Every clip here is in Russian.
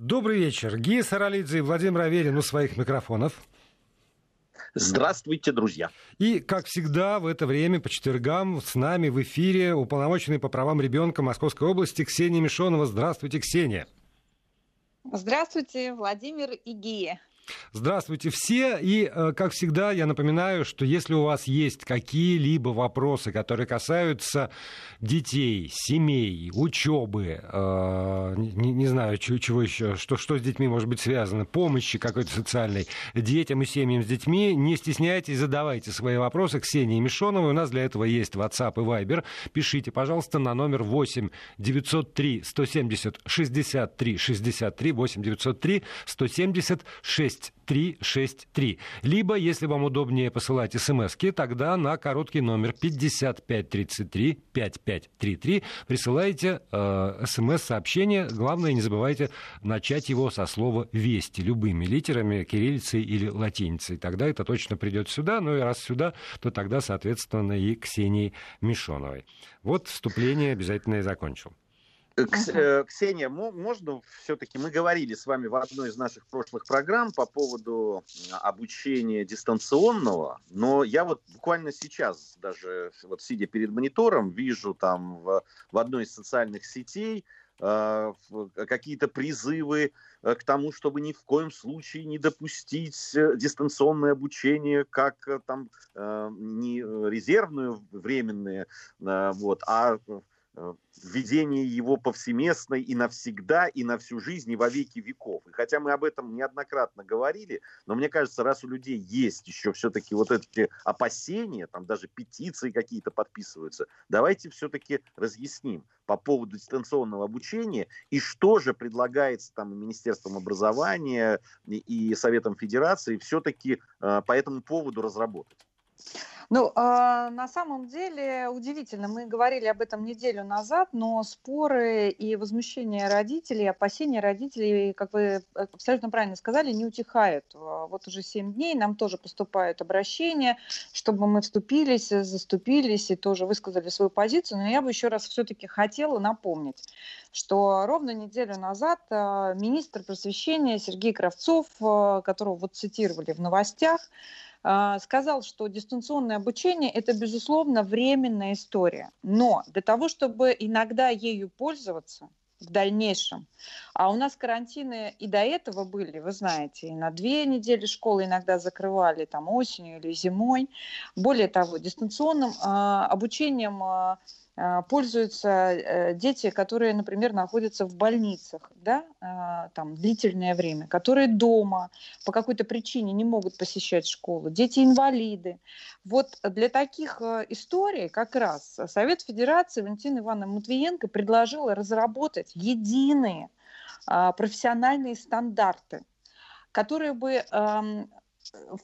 Добрый вечер. Гия Саралидзе и Владимир Аверин у своих микрофонов. Здравствуйте, друзья. И, как всегда, в это время по четвергам с нами в эфире уполномоченный по правам ребенка Московской области Ксения Мишонова. Здравствуйте, Ксения. Здравствуйте, Владимир и Гия. Здравствуйте все. И, э, как всегда, я напоминаю, что если у вас есть какие-либо вопросы, которые касаются детей, семей, учебы, э, не, не знаю, чего, чего еще, что, что с детьми может быть связано, помощи какой-то социальной детям и семьям с детьми, не стесняйтесь, задавайте свои вопросы Ксении Мишоновой. У нас для этого есть WhatsApp и Viber. Пишите, пожалуйста, на номер 8 903 170 63 63 8 903 170 6 6363. Либо, если вам удобнее посылать смс тогда на короткий номер 5533 5533 присылайте э, смс-сообщение. Главное, не забывайте начать его со слова «Вести» любыми литерами, кириллицей или латиницей. Тогда это точно придет сюда. Ну и раз сюда, то тогда, соответственно, и Ксении Мишоновой. Вот вступление обязательно и закончил. Э, Ксения, можно все-таки, мы говорили с вами в одной из наших прошлых программ по поводу обучения дистанционного, но я вот буквально сейчас, даже вот сидя перед монитором, вижу там в, в одной из социальных сетей э, какие-то призывы э, к тому, чтобы ни в коем случае не допустить э, дистанционное обучение, как там э, не резервную временные, э, вот, а Э, введение его повсеместной и навсегда, и на всю жизнь, и во веки веков. И хотя мы об этом неоднократно говорили, но мне кажется, раз у людей есть еще все-таки вот эти опасения, там даже петиции какие-то подписываются, давайте все-таки разъясним по поводу дистанционного обучения и что же предлагается там Министерством образования и Советом Федерации все-таки э, по этому поводу разработать. Ну, э, на самом деле удивительно. Мы говорили об этом неделю назад, но споры и возмущения родителей, опасения родителей, как вы абсолютно правильно сказали, не утихают. А, вот уже 7 дней нам тоже поступают обращения, чтобы мы вступились, заступились и тоже высказали свою позицию. Но я бы еще раз все-таки хотела напомнить, что ровно неделю назад э, министр просвещения Сергей Кравцов, которого вот цитировали в новостях, а, сказал, что дистанционное обучение – это, безусловно, временная история. Но для того, чтобы иногда ею пользоваться в дальнейшем, а у нас карантины и до этого были, вы знаете, и на две недели школы иногда закрывали, там осенью или зимой. Более того, дистанционным э, обучением э, а, пользуются э, дети, которые, например, находятся в больницах, да, а, там длительное время, которые дома по какой-то причине не могут посещать школу, дети-инвалиды. Вот для таких э, историй как раз Совет Федерации Валентина Ивановна Матвиенко предложила разработать единые а, профессиональные стандарты, которые бы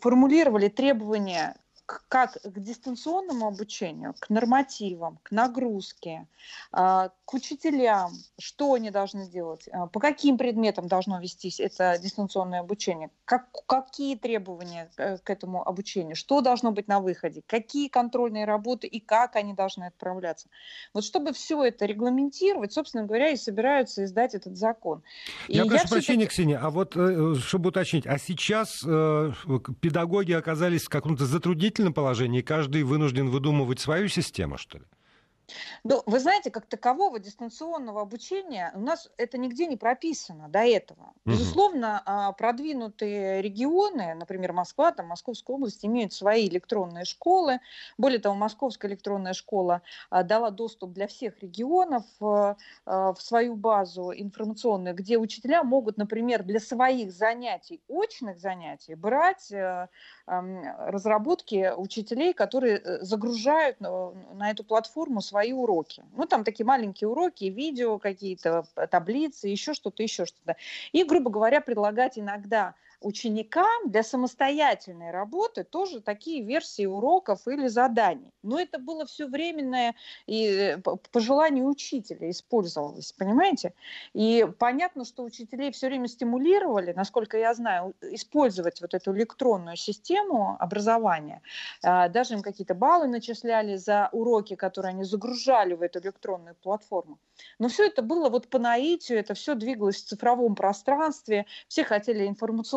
формулировали требования как к дистанционному обучению, к нормативам, к нагрузке, а, к учителям, что они должны делать, а, по каким предметам должно вестись это дистанционное обучение, как, какие требования э, к этому обучению, что должно быть на выходе, какие контрольные работы и как они должны отправляться. Вот чтобы все это регламентировать, собственно говоря, и собираются издать этот закон. Я и прошу я прощения, Ксения, а вот э, чтобы уточнить, а сейчас э, педагоги оказались в каком-то затруднительном затруднительном положении, каждый вынужден выдумывать свою систему, что ли? Ну, вы знаете, как такового дистанционного обучения у нас это нигде не прописано до этого. Безусловно, а, продвинутые регионы, например, Москва, там Московская область, имеют свои электронные школы. Более того, Московская электронная школа а, дала доступ для всех регионов а, в свою базу информационную, где учителя могут, например, для своих занятий, очных занятий, брать э, разработки учителей, которые э, загружают на эту платформу свои свои уроки. Ну, там такие маленькие уроки, видео какие-то, таблицы, еще что-то, еще что-то. И, грубо говоря, предлагать иногда ученикам для самостоятельной работы тоже такие версии уроков или заданий. Но это было все временное и э, по желанию учителя использовалось, понимаете? И понятно, что учителей все время стимулировали, насколько я знаю, использовать вот эту электронную систему образования. А, даже им какие-то баллы начисляли за уроки, которые они загружали в эту электронную платформу. Но все это было вот по наитию, это все двигалось в цифровом пространстве, все хотели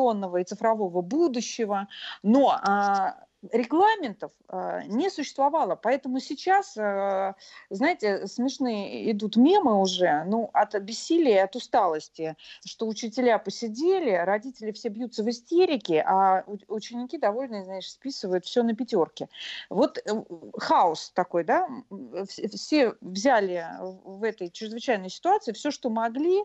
информационного и цифрового будущего, но а, регламентов э, не существовало. Поэтому сейчас, э, знаете, смешные идут мемы уже, ну, от бессилия, от усталости, что учителя посидели, родители все бьются в истерике, а ученики довольно, знаешь, списывают все на пятерки. Вот э, хаос такой, да, все взяли в этой чрезвычайной ситуации все, что могли,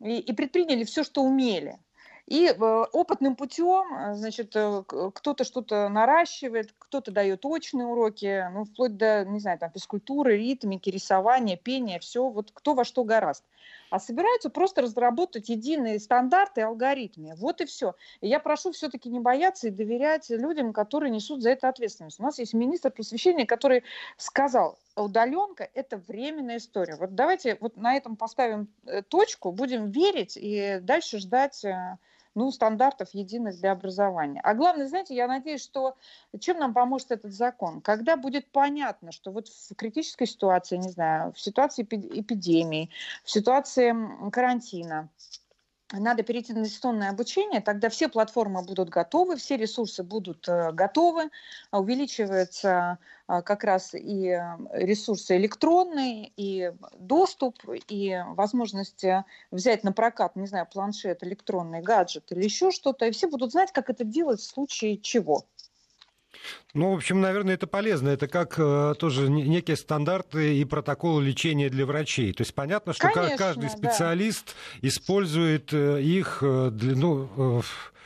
и предприняли все, что умели. И э, опытным путем, э, значит, э, кто-то что-то наращивает, кто-то дает очные уроки, ну, вплоть до, не знаю, там, физкультуры, ритмики, рисования, пения, все, вот кто во что гораст. А собираются просто разработать единые стандарты и алгоритмы. Вот и все. И я прошу все-таки не бояться и доверять людям, которые несут за это ответственность. У нас есть министр просвещения, который сказал, удаленка – это временная история. Вот давайте вот на этом поставим точку, будем верить и дальше ждать ну, стандартов единых для образования. А главное, знаете, я надеюсь, что чем нам поможет этот закон? Когда будет понятно, что вот в критической ситуации, не знаю, в ситуации эпидемии, в ситуации карантина, надо перейти на дистанционное обучение, тогда все платформы будут готовы, все ресурсы будут э, готовы, увеличивается э, как раз и э, ресурсы электронные, и доступ, и возможность взять на прокат, не знаю, планшет, электронный гаджет или еще что-то, и все будут знать, как это делать в случае чего. Ну, в общем, наверное, это полезно. Это как э, тоже некие стандарты и протоколы лечения для врачей. То есть понятно, что Конечно, каждый специалист да. использует э, их э, для, ну, э,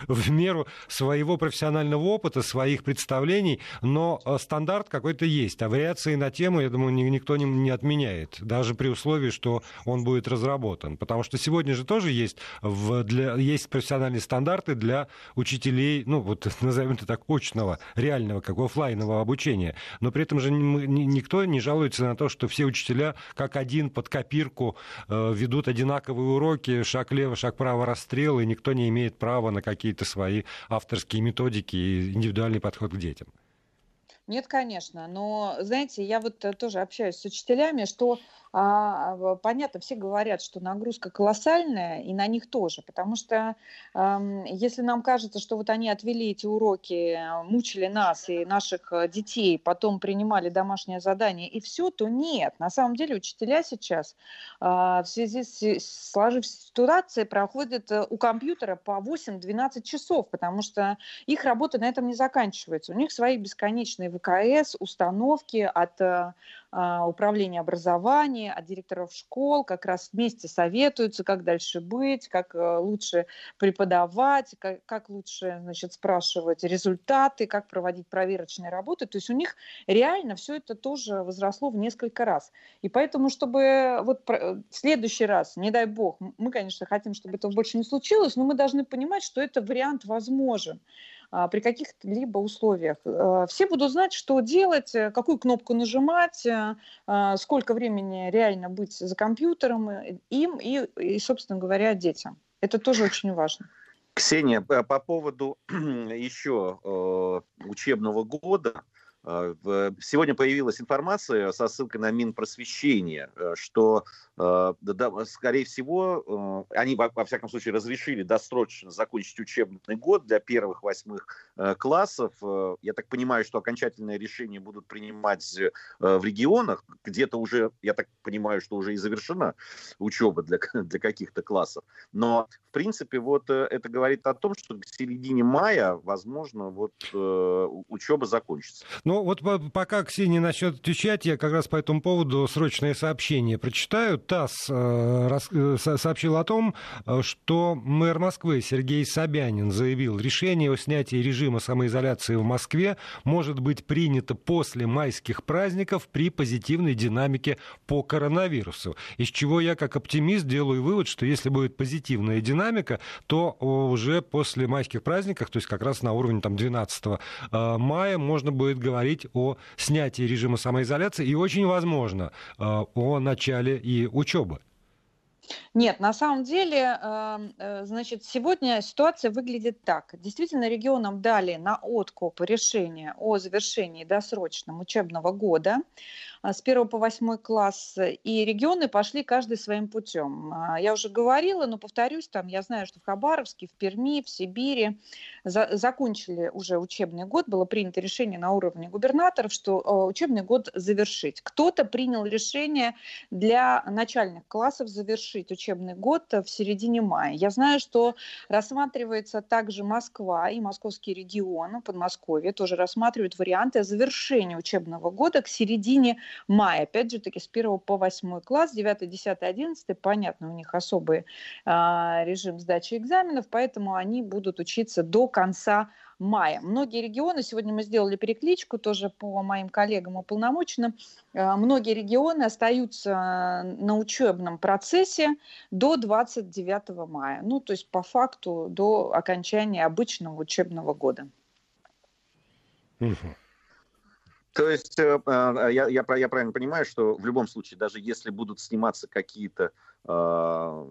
в меру своего профессионального опыта, своих представлений, но стандарт какой-то есть. А вариации на тему, я думаю, никто не, не отменяет, даже при условии, что он будет разработан. Потому что сегодня же тоже есть, в, для, есть профессиональные стандарты для учителей, ну вот назовем это так, очного, реального, как офлайнового обучения. Но при этом же никто не жалуется на то, что все учителя как один под копирку э, ведут одинаковые уроки, шаг лево, шаг право, расстрел, и никто не имеет права на какие какие-то свои авторские методики и индивидуальный подход к детям. Нет, конечно, но, знаете, я вот э, тоже общаюсь с учителями, что а, понятно, все говорят, что нагрузка колоссальная, и на них тоже, потому что э, если нам кажется, что вот они отвели эти уроки, мучили нас и наших э, детей, потом принимали домашнее задание и все, то нет. На самом деле учителя сейчас э, в связи с сложившейся ситуацией проходят у компьютера по 8-12 часов, потому что их работа на этом не заканчивается. У них свои бесконечные ВКС, установки от а, управления образования, от директоров школ, как раз вместе советуются, как дальше быть, как э, лучше преподавать, как, как лучше значит, спрашивать результаты, как проводить проверочные работы. То есть у них реально все это тоже возросло в несколько раз. И поэтому, чтобы вот в следующий раз, не дай бог, мы, конечно, хотим, чтобы этого больше не случилось, но мы должны понимать, что это вариант возможен. А, при каких-либо условиях. Э, все будут знать, что делать, э, какую кнопку нажимать, э, а, сколько времени реально быть за компьютером им и, и собственно говоря, детям. Это тоже очень важно. Ксения, по поводу еще учебного года, сегодня появилась информация со ссылкой на Минпросвещение, э, что, э, скорее всего, э, они, во всяком случае, разрешили досрочно закончить учебный год для первых восьмых классов. Я так понимаю, что окончательное решение будут принимать в регионах. Где-то уже, я так понимаю, что уже и завершена учеба для, для каких-то классов. Но, в принципе, вот это говорит о том, что к середине мая, возможно, вот учеба закончится. Ну, Вот пока Ксения начнет отвечать, я как раз по этому поводу срочное сообщение прочитаю. ТАСС э, э, сообщил о том, э, что мэр Москвы Сергей Собянин заявил, решение о снятии режима самоизоляции в Москве может быть принято после майских праздников при позитивной динамике по коронавирусу. Из чего я как оптимист делаю вывод, что если будет позитивная динамика, то уже после майских праздников, то есть как раз на уровне там, 12 мая, можно будет говорить о снятии режима самоизоляции и очень возможно о начале и учебы. Нет, на самом деле, эм, э, значит, сегодня ситуация выглядит так. Действительно, регионам дали на откуп решение о завершении досрочном учебного года. А, с 1 по 8 класс, и регионы пошли каждый своим путем. А, я уже говорила, но повторюсь, там я знаю, что в Хабаровске, в Перми, в Сибири за, закончили уже учебный год, было принято решение на уровне губернаторов, что а, учебный год завершить. Кто-то принял решение для начальных классов завершить учебный год в середине мая. Я знаю, что рассматривается также Москва и московский регион, Подмосковье тоже рассматривают варианты завершения учебного года к середине мая. Опять же таки с 1 по 8 класс, 9, 10, 11, понятно, у них особый а, режим сдачи экзаменов, поэтому они будут учиться до конца мая. Многие регионы, сегодня мы сделали перекличку тоже по моим коллегам уполномоченным, а, многие регионы остаются на учебном процессе до 29 мая. Ну, то есть по факту до окончания обычного учебного года. Угу. То есть э, а, я, я, я правильно понимаю, что в любом случае, даже если будут сниматься какие-то, а,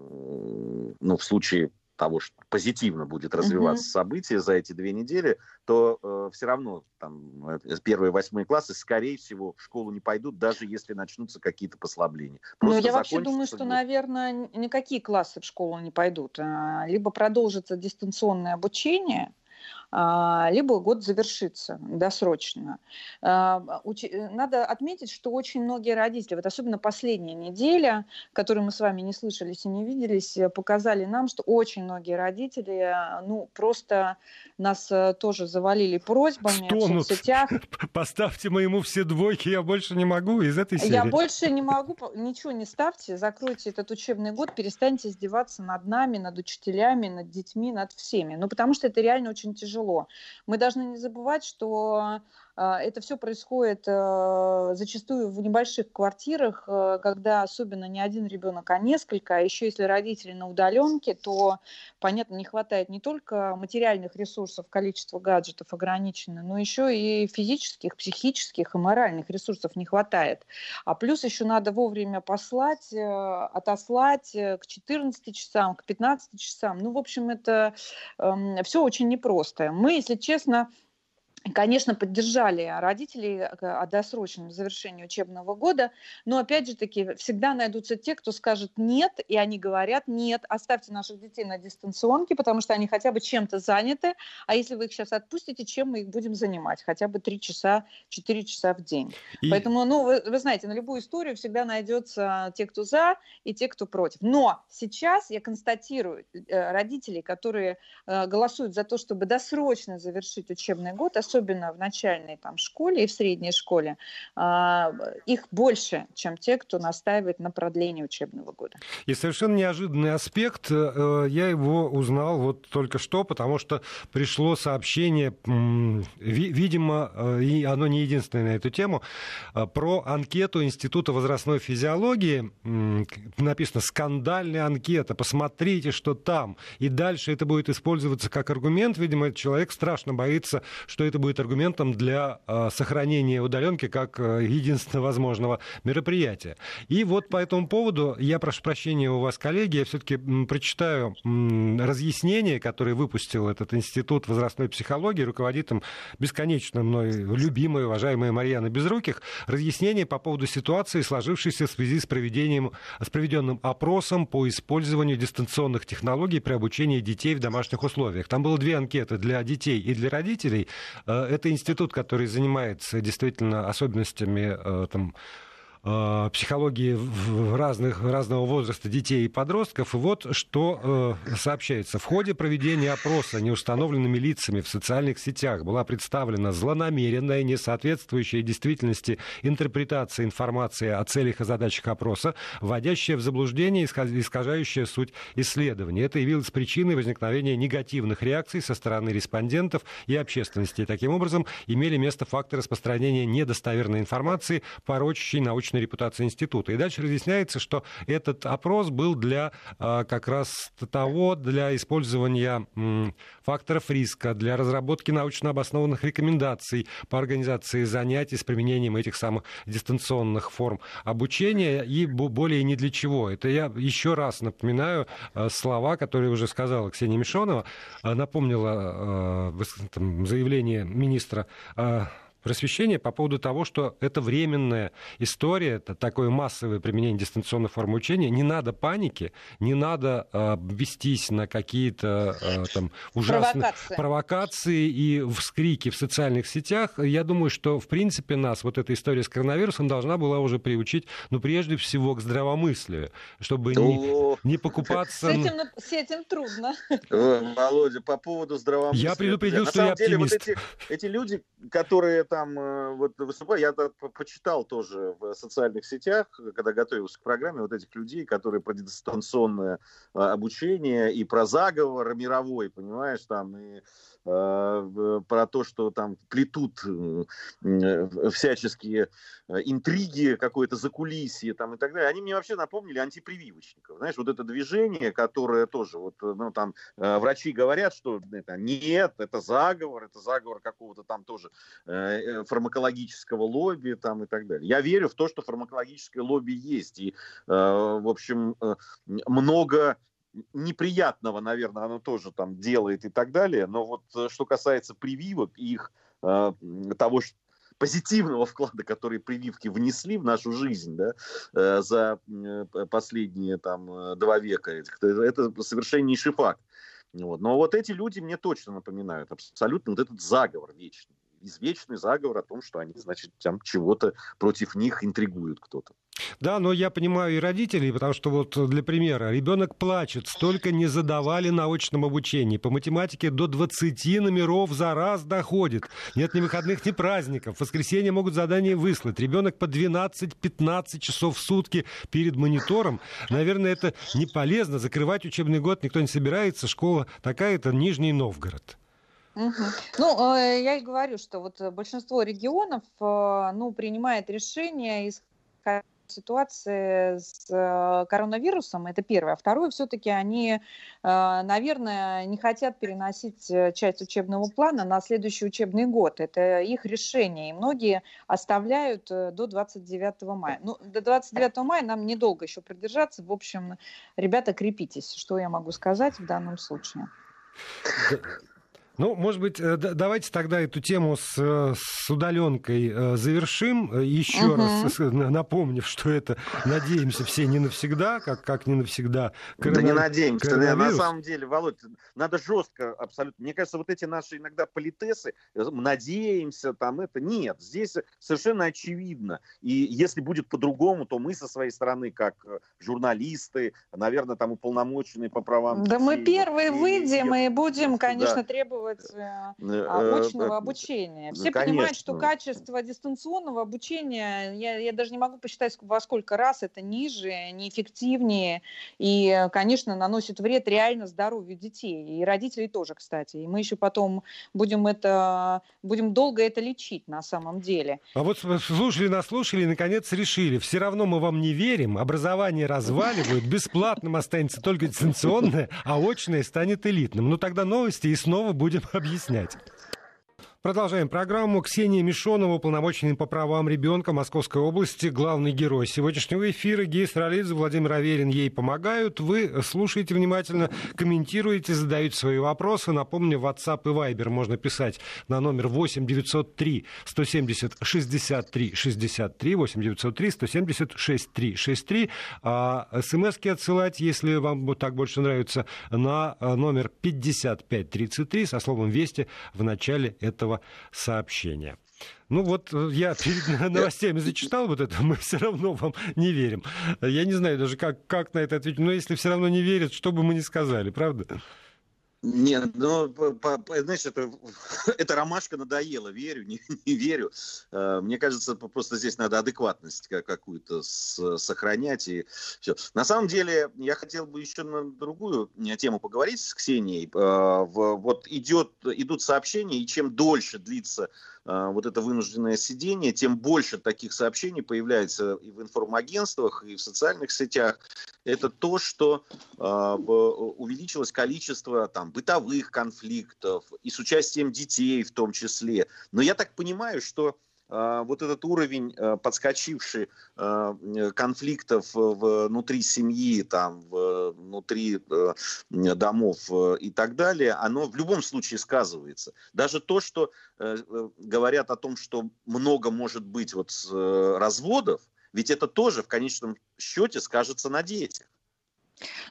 ну, в случае того, что позитивно будет развиваться mm-hmm. событие за эти две недели, то э, все равно там э, первые восьмые классы, скорее всего, в школу не пойдут, даже если начнутся какие-то послабления. Ну, я вообще думаю, что, наверное, никакие классы в школу не пойдут. А, либо продолжится дистанционное обучение, либо год завершится досрочно. А, надо отметить, что очень многие родители, вот особенно последняя неделя, которую мы с вами не слышались и не виделись, показали нам, что очень многие родители, ну, просто нас э, тоже завалили просьбами Стонут. в соцсетях. Поставьте моему все двойки, я больше не могу из этой серии. Я больше не могу, ничего не ставьте, закройте этот учебный год, перестаньте издеваться над нами, над учителями, над детьми, над всеми. Ну, потому что это реально очень тяжело. Мы должны не забывать, что это все происходит э, зачастую в небольших квартирах, э, когда особенно не один ребенок, а несколько. А еще если родители на удаленке, то, понятно, не хватает не только материальных ресурсов, количество гаджетов ограничено, но еще и физических, психических и моральных ресурсов не хватает. А плюс еще надо вовремя послать, э, отослать к 14 часам, к 15 часам. Ну, в общем, это эм, все очень непросто. Мы, если честно, конечно, поддержали родителей о досрочном завершении учебного года, но, опять же таки, всегда найдутся те, кто скажет «нет», и они говорят «нет, оставьте наших детей на дистанционке, потому что они хотя бы чем-то заняты, а если вы их сейчас отпустите, чем мы их будем занимать? Хотя бы 3 часа, 4 часа в день». И... Поэтому, ну, вы, вы знаете, на любую историю всегда найдется те, кто за, и те, кто против. Но сейчас я констатирую э, родителей, которые э, голосуют за то, чтобы досрочно завершить учебный год, особенно особенно в начальной там, школе и в средней школе, а, их больше, чем те, кто настаивает на продлении учебного года. И совершенно неожиданный аспект, э, я его узнал вот только что, потому что пришло сообщение, видимо, э, и оно не единственное на эту тему, э, про анкету Института возрастной физиологии. Написано «скандальная анкета, посмотрите, что там». И дальше это будет использоваться как аргумент. Видимо, человек страшно боится, что это будет будет аргументом для э, сохранения удаленки как э, единственного возможного мероприятия. И вот по этому поводу, я прошу прощения у вас, коллеги, я все-таки прочитаю разъяснение, которое выпустил этот институт возрастной психологии, руководит им бесконечно мной любимая, уважаемая Марьяна Безруких, разъяснение по поводу ситуации, сложившейся в связи с, проведением, с проведенным опросом по использованию дистанционных технологий при обучении детей в домашних условиях. Там было две анкеты для детей и для родителей. Э, это институт, который занимается действительно особенностями э, там, э, психологии в разных, разного возраста детей и подростков. И вот что э, сообщается. В ходе проведения опроса неустановленными лицами в социальных сетях была представлена злонамеренная, несоответствующая действительности интерпретация информации о целях и задачах опроса, вводящая в заблуждение, искажающая суть исследования. Это явилось причиной возникновения негативных реакций со стороны респондентов и общественности. И таким образом имели место факты распространения недостоверной информации, порочащей научной репутации института. И дальше разъясняется, что этот опрос был для а, как раз того, для использования факторов риска, для разработки научно обоснованных рекомендаций по организации занятий с применением этих самых дистанционных форм обучения и более ни для чего. Это я еще раз напоминаю а, слова, которые уже сказала Ксения Мишонова, а, напомнила заявление министра просвещения по поводу того, что это временная история, это такое массовое применение дистанционной формы учения. Не надо паники, не надо э, вестись на какие-то э, там ужасные провокации. провокации и вскрики в социальных сетях. Я думаю, что в принципе нас вот эта история с коронавирусом должна была уже приучить, ну прежде всего к здравомыслию, чтобы не, не покупаться. С этим, с этим трудно. Володя, по поводу здравомыслия. Я предупредил, что я оптимист. Деле, вот эти, эти люди, которые там э, вот выступаю, я почитал тоже в социальных сетях, когда готовился к программе, вот этих людей, которые про дистанционное а, обучение и про заговор мировой, понимаешь, там, и Э, про то, что там плетут э, всяческие э, интриги, какое-то закулисье там и так далее, они мне вообще напомнили антипрививочников. Знаешь, вот это движение, которое тоже, вот, ну, там, врачи говорят, что это нет, это заговор, это заговор какого-то там тоже фармакологического лобби там и так далее. Я верю в то, что фармакологическое лобби есть, и, в общем, много неприятного, наверное, оно тоже там делает и так далее. Но вот э, что касается прививок и их э, того, что позитивного вклада, который прививки внесли в нашу жизнь да, э, за э, последние там, два века, это совершеннейший факт. Вот. Но вот эти люди мне точно напоминают абсолютно вот этот заговор вечный. Извечный заговор о том, что они, значит, там чего-то против них интригуют кто-то. Да, но я понимаю и родителей, потому что вот для примера, ребенок плачет, столько не задавали на очном обучении. По математике до 20 номеров за раз доходит. Нет ни выходных, ни праздников. В воскресенье могут задание выслать. Ребенок по 12-15 часов в сутки перед монитором. Наверное, это не полезно. Закрывать учебный год никто не собирается. Школа такая, это Нижний Новгород. Ну, э, я и говорю, что вот большинство регионов, э, ну, принимает решение исходя ситуации с э, коронавирусом, это первое. А второе, все-таки они, э, наверное, не хотят переносить э, часть учебного плана на следующий учебный год. Это их решение. И многие оставляют до 29 мая. Ну, до 29 мая нам недолго еще продержаться. В общем, ребята, крепитесь. Что я могу сказать в данном случае? Ну, может быть, э, давайте тогда эту тему с, э, с удаленкой э, завершим. Еще угу. раз напомнив, что это, надеемся, все не навсегда, как, как не навсегда. Коронав... Да не надеемся. Коронавирус. На самом деле, Володь, надо жестко абсолютно. Мне кажется, вот эти наши иногда политесы, надеемся, там это, нет. Здесь совершенно очевидно. И если будет по-другому, то мы со своей стороны, как журналисты, наверное, там уполномоченные по правам Да детей, мы первые вот, выйдем и, и будем, конечно, да. требовать требовать э, э, очного э, обучения. Все Конечно. понимают, что качество дистанционного обучения, я, я даже не могу посчитать, во сколько раз это ниже, неэффективнее и, конечно, наносит вред реально здоровью детей и родителей тоже, кстати. И мы еще потом будем это, будем долго это лечить на самом деле. А вот слушали, наслушали и, наконец, решили. Все равно мы вам не верим, образование разваливают, бесплатным останется только дистанционное, а очное станет элитным. Ну тогда новости и снова будем будем объяснять. Продолжаем программу. Ксения Мишонова, уполномоченный по правам ребенка Московской области, главный герой сегодняшнего эфира. Гей Саралидзе, Владимир Аверин ей помогают. Вы слушаете внимательно, комментируете, задаете свои вопросы. Напомню, WhatsApp и Viber можно писать на номер 8 903 170 63 63 8 903 170 63 63. А смски отсылать, если вам так больше нравится, на номер 5533 со словом «Вести» в начале этого этого сообщения. Ну вот э, я перед новостями зачитал вот это, мы все равно вам не верим. Я не знаю даже, как, как на это ответить, но если все равно не верят, что бы мы ни сказали, правда? Нет, ну, знаешь, это, это ромашка надоела, верю, не, не верю. Э, мне кажется, просто здесь надо адекватность какую-то сохранять. И все. На самом деле, я хотел бы еще на другую тему поговорить с Ксенией. Э, вот идет, идут сообщения, и чем дольше длится вот это вынужденное сидение, тем больше таких сообщений появляется и в информагентствах, и в социальных сетях. Это то, что э, увеличилось количество там, бытовых конфликтов и с участием детей в том числе. Но я так понимаю, что а, вот этот уровень а, подскочивший а, конфликтов внутри семьи, там, внутри э, домов э, и так далее, оно в любом случае сказывается. Даже то, что э, говорят о том, что много может быть вот разводов, ведь это тоже в конечном счете скажется на детях.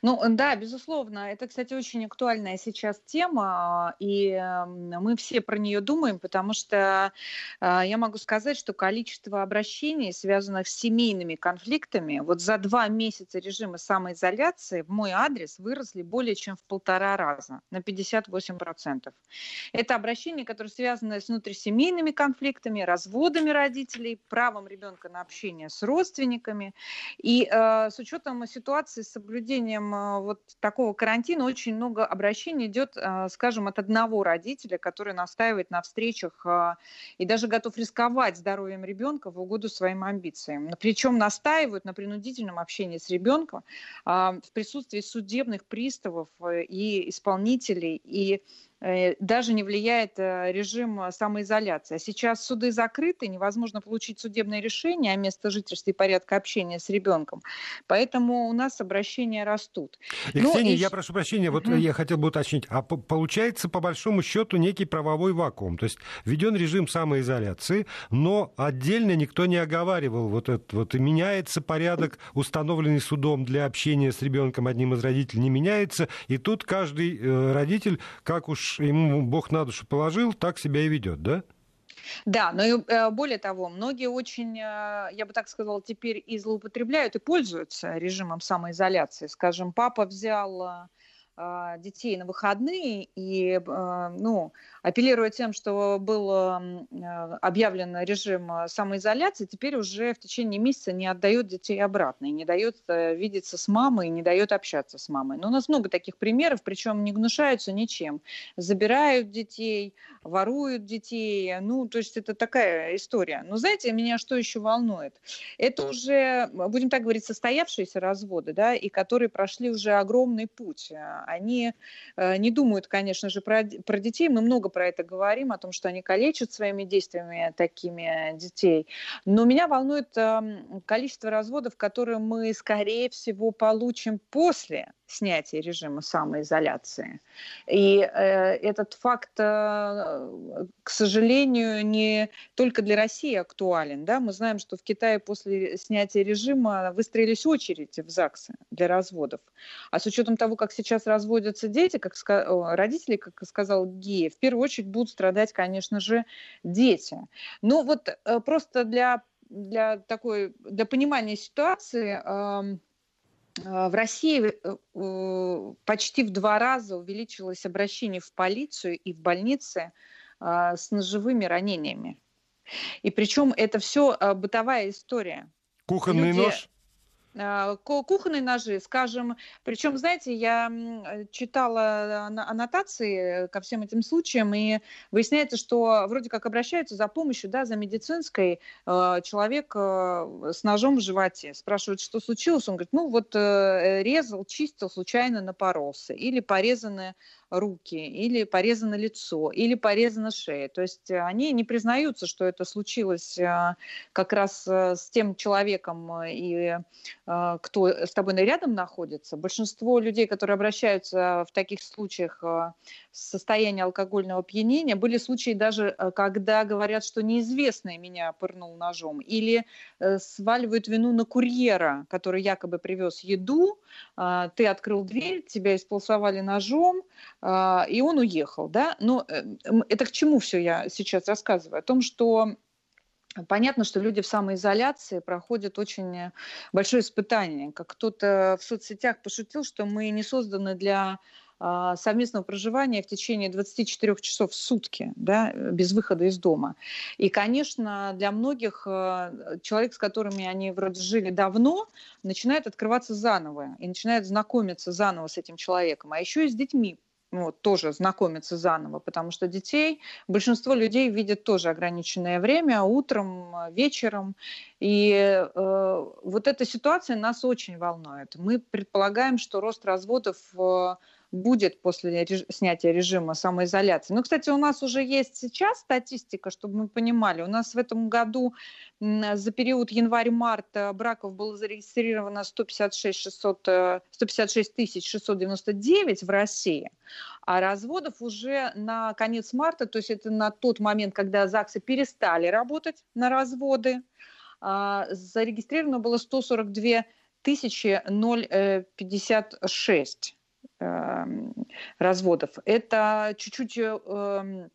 Ну да, безусловно. Это, кстати, очень актуальная сейчас тема, и мы все про нее думаем, потому что а, я могу сказать, что количество обращений, связанных с семейными конфликтами, вот за два месяца режима самоизоляции в мой адрес выросли более чем в полтора раза, на 58%. Это обращения, которые связаны с внутрисемейными конфликтами, разводами родителей, правом ребенка на общение с родственниками. И э, с учетом ситуации с соблюдением введением а, вот такого карантина очень много обращений идет, а, скажем, от одного родителя, который настаивает на встречах а, и даже готов рисковать здоровьем ребенка в угоду своим амбициям. Причем настаивают на принудительном общении с ребенком в присутствии судебных приставов э, и исполнителей, и даже не влияет э, режим э, самоизоляции. А сейчас суды закрыты, невозможно получить судебное решение о место жительства и порядка общения с ребенком. Поэтому у нас обращения растут. И, ну, Ксения, и... я прошу прощения, вот uh я хотел бы уточнить, а получается по большому счету некий правовой вакуум, то есть введен режим самоизоляции, но отдельно никто не оговаривал вот это вот, и меняется порядок, установленный судом для общения с ребенком одним из родителей, не меняется, и тут каждый родитель, как уж ему Бог на душу положил, так себя и ведет, да? Да, но и э, более того, многие очень, э, я бы так сказала, теперь и злоупотребляют и пользуются режимом самоизоляции. Скажем, папа взял э, детей на выходные и, ну, апеллируя тем, что был э, объявлен режим э, самоизоляции, теперь уже в течение месяца не отдает детей обратно, и не дает э, видеться с мамой, и не дает общаться с мамой. Но у нас много таких примеров, причем не гнушаются ничем. Забирают детей, воруют детей, ну, то есть это такая история. Но знаете, меня что еще волнует? Это уже, будем так говорить, состоявшиеся разводы, да, и которые прошли уже огромный путь. Они не думают, конечно же, про, про детей. Мы много про это говорим, о том, что они калечат своими действиями такими детей. Но меня волнует эм, количество разводов, которые мы, скорее всего, получим после снятия режима самоизоляции. И э, этот факт, э, к сожалению, не только для России актуален. Да? Мы знаем, что в Китае после снятия режима выстроились очереди в ЗАГСы для разводов. А с учетом того, как сейчас разводятся дети, как родители, как сказал Гея, в первую очередь будут страдать, конечно же, дети. Ну вот э, просто для для такой для понимания ситуации э, в России э, э, почти в два раза увеличилось обращение в полицию и в больницы а, с ножевыми ранениями. И причем это все а, бытовая история. Кухонный Люди... нож? А, кухонные ножи, скажем. Причем, знаете, я читала аннотации ко всем этим случаям, и выясняется, что вроде как обращаются за помощью, да, за медицинской, а, человек а, с ножом в животе. Спрашивают, что случилось, он говорит, ну вот э, резал, чистил, случайно напоролся. Или порезаны руки, или порезано лицо, или порезана шея. То есть э, они не признаются, что это случилось как раз э, с тем человеком и э, кто с тобой рядом находится. Большинство людей, которые обращаются в таких случаях э, с состояния алкогольного опьянения, были случаи даже, когда говорят, что неизвестный меня пырнул ножом, или сваливают вину на курьера, который якобы привез еду, ты открыл дверь, тебя исполосовали ножом, и он уехал. Да? Но это к чему все я сейчас рассказываю? О том, что Понятно, что люди в самоизоляции проходят очень большое испытание. Как кто-то в соцсетях пошутил, что мы не созданы для а, совместного проживания в течение 24 часов в сутки, да, без выхода из дома. И, конечно, для многих э, человек, с которыми они вроде жили давно, начинает открываться заново и начинает знакомиться заново с этим человеком. А еще и с детьми вот, тоже знакомиться заново, потому что детей большинство людей видят тоже ограниченное время, утром, вечером. И э, вот эта ситуация нас очень волнует. Мы предполагаем, что рост разводов э, будет после реж... снятия режима самоизоляции. Ну, кстати, у нас уже есть сейчас статистика, чтобы мы понимали. У нас в этом году за период январь-март браков было зарегистрировано 156, 600, 156 тысяч 699 в России, а разводов уже на конец марта, то есть это на тот момент, когда ЗАГСы перестали работать на разводы, а, зарегистрировано было 142 тысячи 056 Эм, разводов. Это чуть-чуть эм,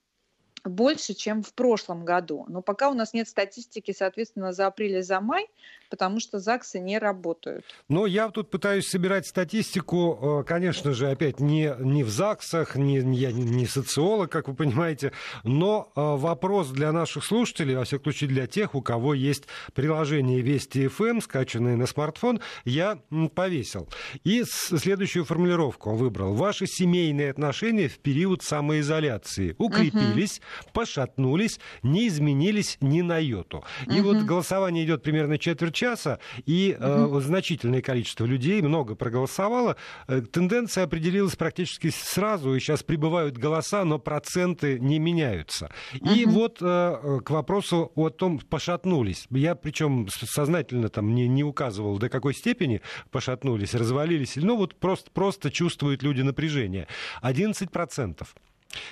больше, чем в прошлом году. Но пока у нас нет статистики, соответственно, за апрель и за май, потому что ЗАГСы не работают. Но я тут пытаюсь собирать статистику, э, конечно же, опять не, не в ЗАГСах, не, я не социолог, как вы понимаете, но э, вопрос для наших слушателей, во всяком случае для тех, у кого есть приложение Вести ФМ, эм, скачанное на смартфон, я повесил. И следующую формулировку он выбрал. Ваши семейные отношения в период самоизоляции укрепились. Пошатнулись, не изменились ни на йоту. И угу. вот голосование идет примерно четверть часа, и угу. э, значительное количество людей, много проголосовало. Э, тенденция определилась практически сразу, и сейчас прибывают голоса, но проценты не меняются. И угу. вот э, к вопросу о том, пошатнулись. Я причем сознательно там не, не указывал, до какой степени пошатнулись, развалились. Ну вот просто, просто чувствуют люди напряжение. 11 процентов.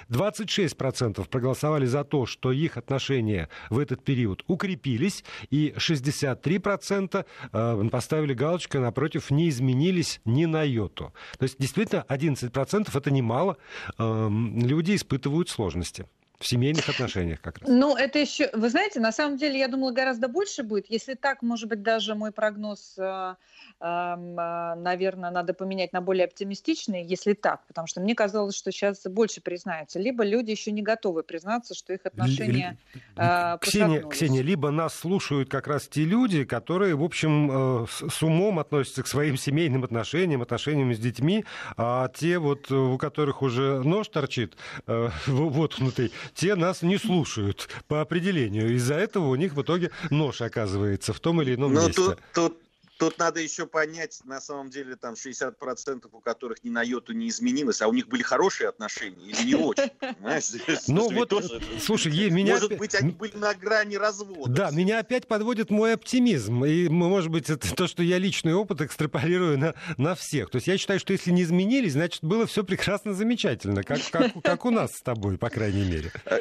26% проголосовали за то, что их отношения в этот период укрепились, и 63% э, поставили галочку напротив, не изменились ни на йоту. То есть, действительно, 11% это немало. Эм, люди испытывают сложности. В семейных отношениях как раз. Ну, это еще, вы знаете, на самом деле, я думала, гораздо больше будет. Если так, может быть, даже мой прогноз э, а, наверное, надо поменять на более оптимистичные, если так, потому что мне казалось, что сейчас больше признаются, либо люди еще не готовы признаться, что их отношения Л- Ксения, Ксения, либо нас слушают как раз те люди, которые, в общем, э, с умом относятся к своим семейным отношениям, отношениям с детьми, а те вот, у которых уже нож торчит э, вот внутри, те нас не слушают по определению. Из-за этого у них в итоге нож оказывается в том или ином Но месте. Тут, тут Тут надо еще понять, на самом деле, там 60% у которых ни на йоту не изменилось, а у них были хорошие отношения или не очень, Ну вот, слушай, меня... Может быть, они были на грани развода. Да, меня опять подводит мой оптимизм. И, может быть, это то, что я личный опыт экстраполирую на, на всех. То есть я считаю, что если не изменились, значит, было все прекрасно замечательно, как, как, как у нас с тобой, по крайней мере. Э,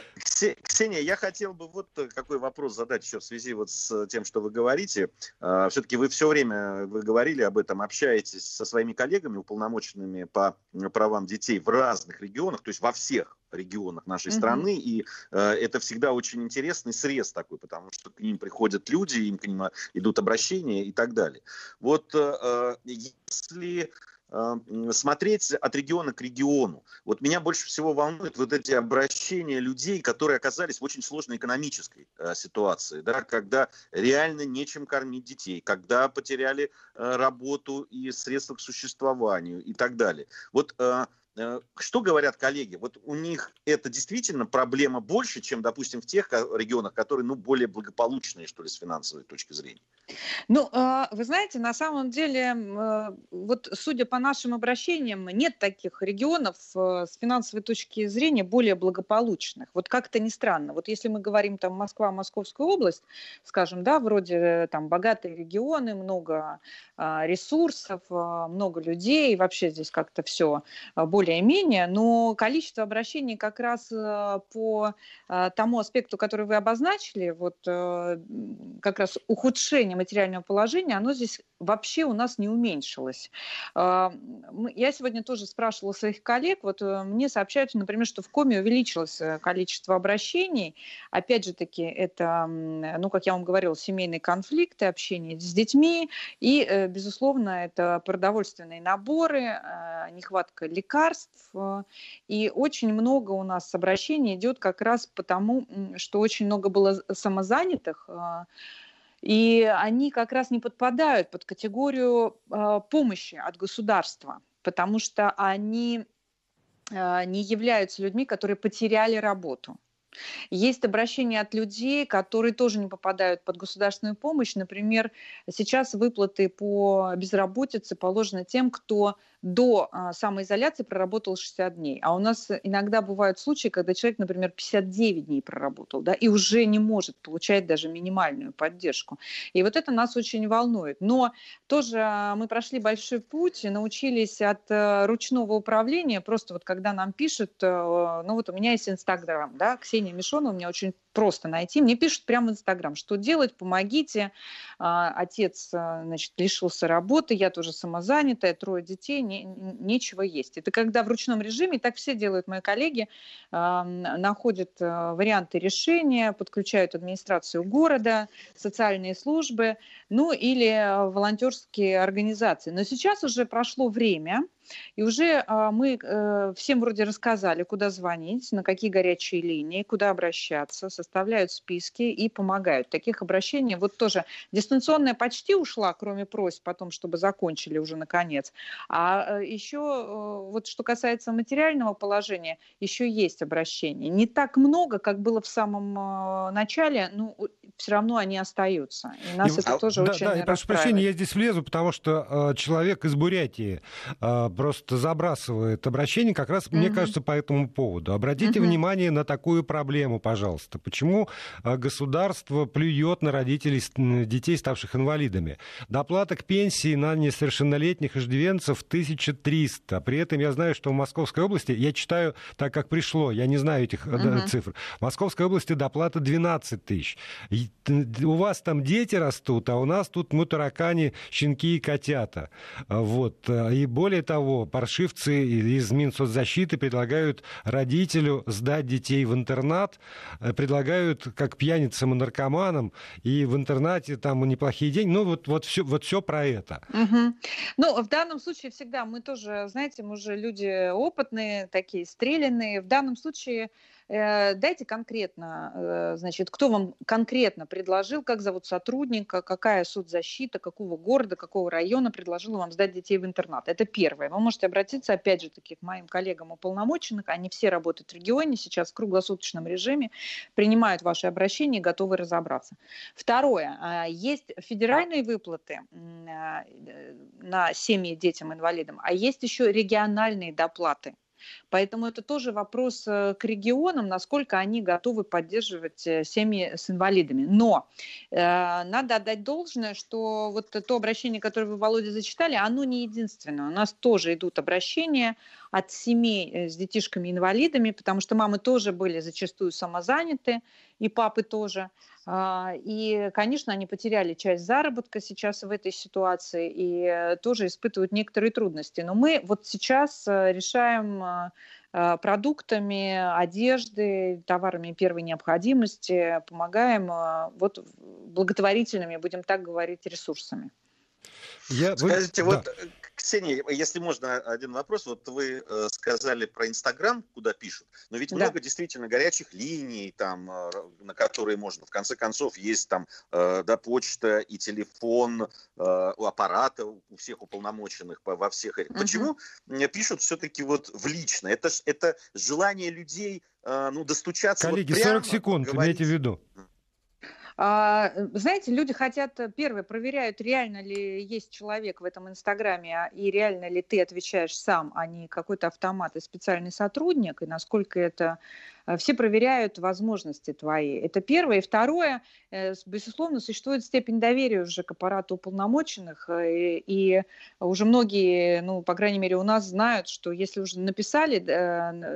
Ксения, я хотел бы вот какой вопрос задать еще в связи вот с тем, что вы говорите. А, Все-таки вы все время время вы говорили об этом, общаетесь со своими коллегами, уполномоченными по правам детей в разных регионах, то есть во всех регионах нашей mm-hmm. страны, и э, это всегда очень интересный срез такой, потому что к ним приходят люди, им к ним идут обращения и так далее. Вот э, э если смотреть от региона к региону. Вот меня больше всего волнует вот эти обращения людей, которые оказались в очень сложной экономической э, ситуации, да, когда реально нечем кормить детей, когда потеряли э, работу и средства к существованию и так далее. Вот э, что говорят коллеги? Вот у них это действительно проблема больше, чем, допустим, в тех регионах, которые ну, более благополучные, что ли, с финансовой точки зрения. Ну, а, вы знаете, на самом деле, э, вот судя по нашим обращениям, нет таких регионов э, с финансовой точки зрения более благополучных. Вот как-то не странно. Вот если мы говорим там Москва, Московская область, скажем, да, вроде там богатые регионы, много а, ресурсов, а, много людей, вообще здесь как-то все более-менее, но количество обращений как раз э, по тому аспекту, который вы обозначили, вот как раз ухудшение материального положения, оно здесь вообще у нас не уменьшилось. А, я сегодня тоже спрашивала своих коллег, вот э, мне сообщают, например, что в Коме увеличилось э, количество обращений. Опять же таки, это, ну, как я вам говорила, семейные конфликты, общение с детьми и, э, безусловно, это продовольственные наборы, нехватка лекарств. И очень много у нас обращений идет как раз потому, что очень много было самозанятых, и они как раз не подпадают под категорию э, помощи от государства, потому что они э, не являются людьми, которые потеряли работу. Есть обращения от людей, которые тоже не попадают под государственную помощь. Например, сейчас выплаты по безработице положены тем, кто до а, самоизоляции проработал 60 дней. А у нас иногда бывают случаи, когда человек, например, 59 дней проработал, да, и уже не может получать даже минимальную поддержку. И вот это нас очень волнует. Но тоже а, мы прошли большой путь, научились от э, ручного управления, просто вот когда нам пишут, э, ну вот у меня есть Инстаграм, да, Ксения Мишонова, у меня очень просто найти. Мне пишут прямо в Инстаграм, что делать, помогите. А, отец, а, значит, лишился работы, я тоже самозанятая, трое детей, не, нечего есть. Это когда в ручном режиме, так все делают мои коллеги, находят варианты решения, подключают администрацию города, социальные службы, ну или волонтерские организации. Но сейчас уже прошло время, и уже а, мы э, всем вроде рассказали, куда звонить, на какие горячие линии, куда обращаться, составляют списки и помогают. Таких обращений вот тоже дистанционная почти ушла, кроме просьб о том, чтобы закончили уже наконец. А э, еще э, вот что касается материального положения, еще есть обращения. Не так много, как было в самом начале, но все равно они остаются. И нас и, это а, тоже да, очень да, прошу прощения, я здесь влезу, потому что э, человек из Бурятии э, просто забрасывает обращение как раз, угу. мне кажется, по этому поводу. Обратите угу. внимание на такую проблему, пожалуйста. Почему э, государство плюет на родителей детей, ставших инвалидами? Доплата к пенсии на несовершеннолетних иждивенцев 1300. При этом я знаю, что в Московской области, я читаю так, как пришло, я не знаю этих угу. цифр, в Московской области доплата 12 тысяч. У вас там дети растут, а у нас тут мы таракани, щенки и котята. Вот. И более того, паршивцы из Минсоцзащиты предлагают родителю сдать детей в интернат, э, предлагают как пьяницам и наркоманам, и в интернате там неплохие деньги. Ну, вот, вот, все, вот все про это. Угу. Ну, в данном случае всегда мы тоже, знаете, мы уже люди опытные, такие стрелянные. В данном случае дайте конкретно, э, значит, кто вам конкретно предложил, как зовут сотрудника, какая соцзащита, какого города, какого района предложила вам сдать детей в интернат. Это первое. Вы можете обратиться, опять же, таки, к моим коллегам уполномоченных. Они все работают в регионе, сейчас в круглосуточном режиме, принимают ваши обращения и готовы разобраться. Второе. А, есть федеральные выплаты э, на семьи детям инвалидам, а есть еще региональные доплаты Поэтому это тоже вопрос э, к регионам, насколько они готовы поддерживать э, семьи с инвалидами. Но э, надо отдать должное, что вот то обращение, которое вы, Володя, зачитали, оно не единственное. У нас тоже идут обращения от семей э, с детишками-инвалидами, потому что мамы тоже были зачастую самозаняты, и папы тоже. А, и, конечно, они потеряли часть заработка сейчас в этой ситуации и э, тоже испытывают некоторые трудности. Но мы вот сейчас э, решаем продуктами, одежды, товарами первой необходимости, помогаем вот благотворительными, будем так говорить, ресурсами. Я... Скажите, Вы... вот Ксения, если можно один вопрос. Вот вы э, сказали про Инстаграм, куда пишут, но ведь да. много действительно горячих линий, там, э, на которые можно. В конце концов, есть там э, да, почта и телефон у аппарата, у всех уполномоченных во всех. Угу. Почему пишут все-таки вот в лично? Это, это желание людей ну, достучаться Коллеги, вот прямо, 40 секунд, говорить... имейте в виду. А, знаете, люди хотят, э, первое, проверяют, реально ли есть человек в этом Инстаграме, а, и реально ли ты отвечаешь сам, а не какой-то автомат и специальный сотрудник, и насколько это Э, все проверяют возможности твои. Это первое. И второе, э, безусловно, существует степень доверия уже к аппарату уполномоченных, э, и уже многие, ну, по крайней мере, у нас знают, что если уже написали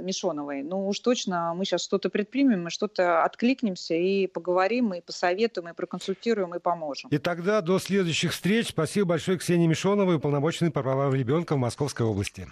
Мишоновой, ну уж точно мы сейчас что-то предпримем, мы что-то откликнемся и поговорим, и посоветуем, и проконсультируем, и поможем. И тогда до следующих встреч. Спасибо большое Ксении Мишоновой, уполномоченной по правам ребенка в Московской области.